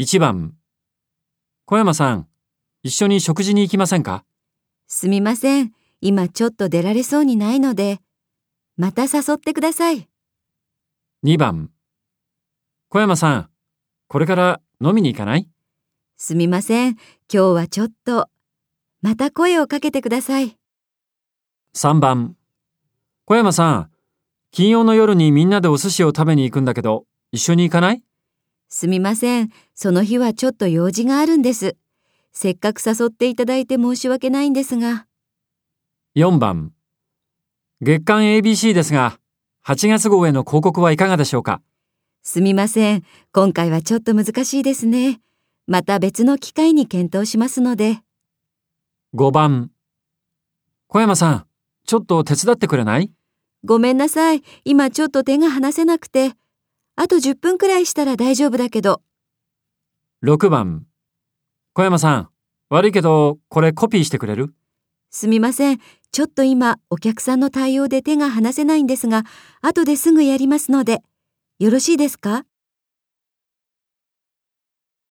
1番小山さん、一緒に食事に行きませんか？すみません。今ちょっと出られそうにないので、また誘ってください。?2 番小山さん、これから飲みに行かない？すみません。今日はちょっと。また声をかけてください。?3 番小山さん、金曜の夜にみんなでお寿司を食べに行くんだけど、一緒に行かない？すみません。その日はちょっと用事があるんです。せっかく誘っていただいて申し訳ないんですが。?4 番月刊 ABC ですが、8月号への広告はいかがでしょうか？すみません。今回はちょっと難しいですね。また別の機会に検討しますので。?5 番小山さん、ちょっと手伝ってくれない？ごめんなさい。今ちょっと手が離せなくて。あと10分くらいしたら大丈夫だけど。?6 番小山さん、悪いけど、これコピーしてくれる？すみません。ちょっと今お客さんの対応で手が離せないんですが、後ですぐやりますので。よろしいですか？